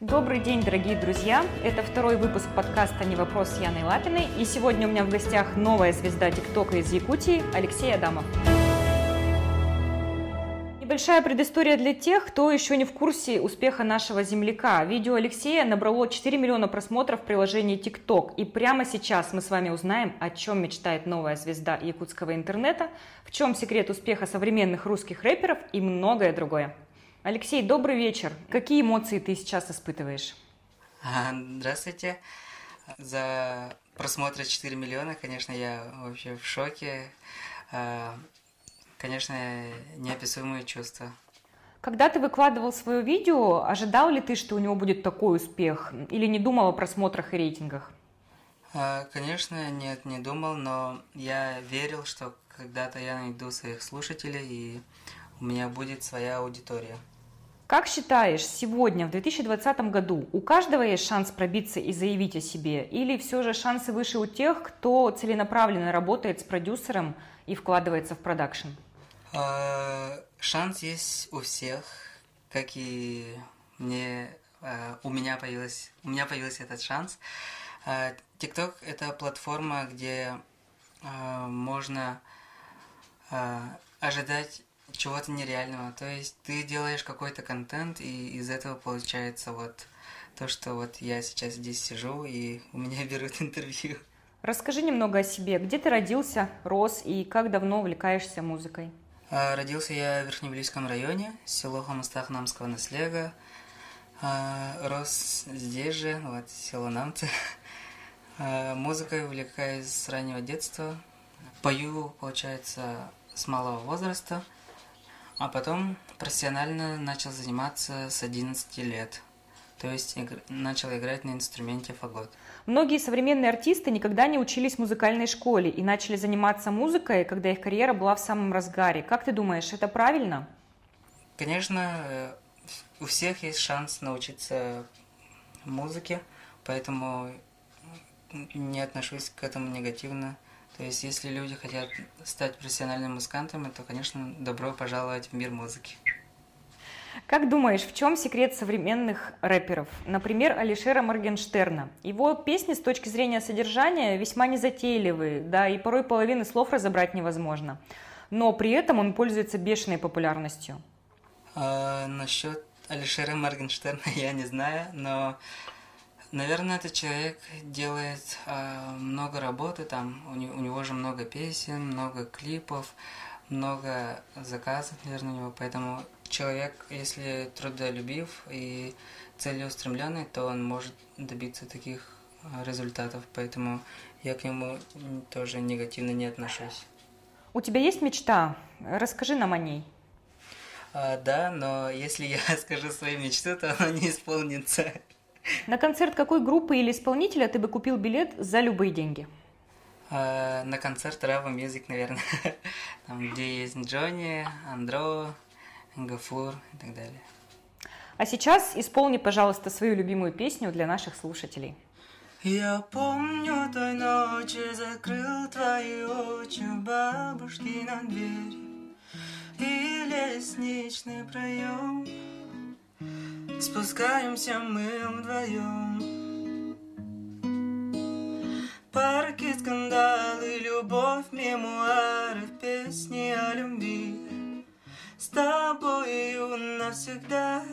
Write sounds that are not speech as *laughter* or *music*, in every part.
Добрый день, дорогие друзья! Это второй выпуск подкаста «Не вопрос» с Яной Лапиной. И сегодня у меня в гостях новая звезда ТикТока из Якутии Алексей Адамов. Небольшая предыстория для тех, кто еще не в курсе успеха нашего земляка. Видео Алексея набрало 4 миллиона просмотров в приложении ТикТок. И прямо сейчас мы с вами узнаем, о чем мечтает новая звезда якутского интернета, в чем секрет успеха современных русских рэперов и многое другое. Алексей, добрый вечер. Какие эмоции ты сейчас испытываешь? А, здравствуйте. За просмотры 4 миллиона, конечно, я вообще в шоке. А, конечно, неописуемые чувства. Когда ты выкладывал свое видео, ожидал ли ты, что у него будет такой успех? Или не думал о просмотрах и рейтингах? А, конечно, нет, не думал, но я верил, что когда-то я найду своих слушателей и у меня будет своя аудитория. Как считаешь, сегодня, в 2020 году, у каждого есть шанс пробиться и заявить о себе? Или все же шансы выше у тех, кто целенаправленно работает с продюсером и вкладывается в продакшн? А, шанс есть у всех, как и мне, а, у меня появилась, у меня появился этот шанс. TikTok – это платформа, где а, можно ожидать чего-то нереального. То есть ты делаешь какой-то контент, и из этого получается вот то, что вот я сейчас здесь сижу, и у меня *laughs* берут интервью. Расскажи немного о себе. Где ты родился, рос, и как давно увлекаешься музыкой? А, родился я в Верхневлийском районе, село Хамастах Намского наслега. А, рос здесь же, вот, село Намцы. А, музыкой увлекаюсь с раннего детства. Пою, получается, с малого возраста – а потом профессионально начал заниматься с 11 лет. То есть игр... начал играть на инструменте фагот. Многие современные артисты никогда не учились в музыкальной школе и начали заниматься музыкой, когда их карьера была в самом разгаре. Как ты думаешь, это правильно? Конечно, э, у всех есть шанс научиться музыке, поэтому не отношусь к этому негативно. То есть, если люди хотят стать профессиональными музыкантами, то, конечно, добро пожаловать в мир музыки. Как думаешь, в чем секрет современных рэперов? Например, Алишера Моргенштерна. Его песни с точки зрения содержания весьма незатейливые, да, и порой половины слов разобрать невозможно. Но при этом он пользуется бешеной популярностью. А, насчет Алишера Моргенштерна *laughs* я не знаю, но Наверное, этот человек делает э, много работы, там у, не, у него же много песен, много клипов, много заказов, наверное, у него. Поэтому человек, если трудолюбив и целеустремленный, то он может добиться таких результатов. Поэтому я к нему тоже негативно не отношусь. У тебя есть мечта? Расскажи нам о ней. А, да, но если я *laughs* скажу свою мечту, то она не исполнится. На концерт какой группы или исполнителя ты бы купил билет за любые деньги? Uh, на концерт Рава Music, наверное. *laughs* Там, где есть Джонни, Андро, Гафур и так далее. А сейчас исполни, пожалуйста, свою любимую песню для наших слушателей. Я помню той ночи закрыл твои очи бабушки на дверь И лестничный проем Спускаемся мы вдвоем. Парки, скандалы, любовь, мемуары, песни о любви. С тобою навсегда.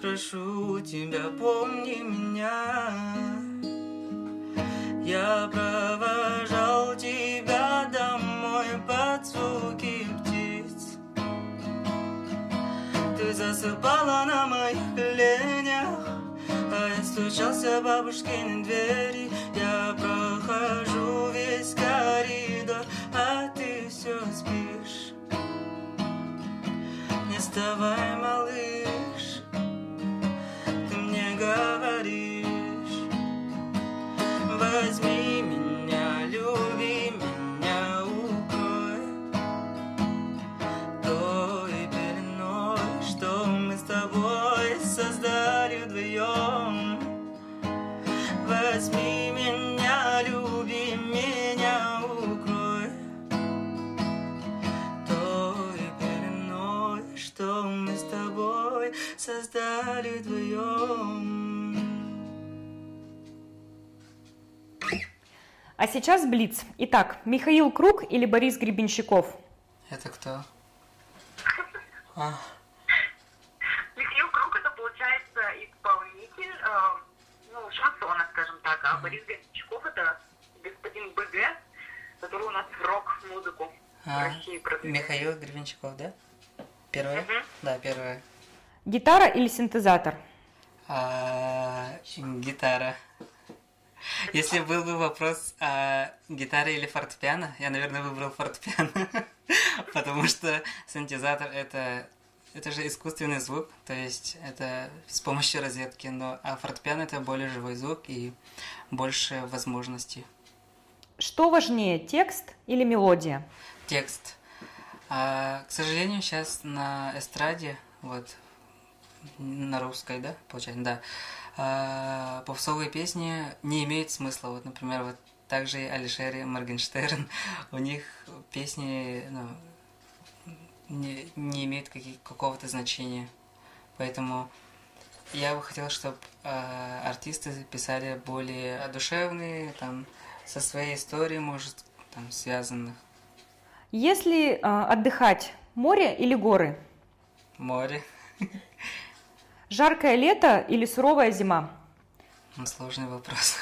Прошу тебя, помни меня. Я провожал тебя домой под звуки птиц. Ты засыпала на моих Стучался бабушкины двери. Я прохожу весь коридор А ты все спишь. Не вставай, малыш Ты мне говоришь. Возьми меня, люби меня, укрой Той пеленой, что мы с тобой создали вдвоем Возьми меня, люби меня, укрой Той пеленой, что мы с тобой создали вдвоем А сейчас Блиц. Итак, Михаил Круг или Борис Гребенщиков? Это кто? А. а. Михаил Круг это получается исполнитель э, ну, шансона так, а Борис Гребенщиков это господин БГ, который у нас рок-музыку а, в России продвигает. Михаил Гребенщиков, да? Первое? Угу. Да, первое. Гитара или синтезатор? А, гитара. Если был бы вопрос а, гитара или фортепиано, я, наверное, выбрал фортепиано, *laughs* потому что синтезатор это это же искусственный звук, то есть это с помощью розетки, но а фортепиано это более живой звук и больше возможностей. Что важнее, текст или мелодия? Текст. А, к сожалению, сейчас на эстраде, вот на русской, да, получается, да, а, попсовые песни не имеют смысла. Вот, например, вот также и Алишер и Моргенштерн, *laughs* у них песни ну, не, не имеют какого-то значения. Поэтому я бы хотел, чтобы э, артисты писали более душевные, там, со своей историей, может, там, связанных. Если э, отдыхать, море или горы? Море. Жаркое лето или суровая зима? Ну, сложный вопрос.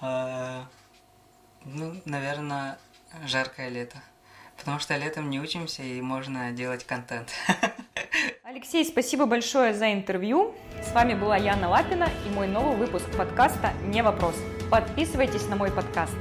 А, *laughs* ну, наверное, жаркое лето. Потому что летом не учимся и можно делать контент. *laughs* Алексей, спасибо большое за интервью. С вами была Яна Лапина и мой новый выпуск подкаста «Не вопрос». Подписывайтесь на мой подкаст.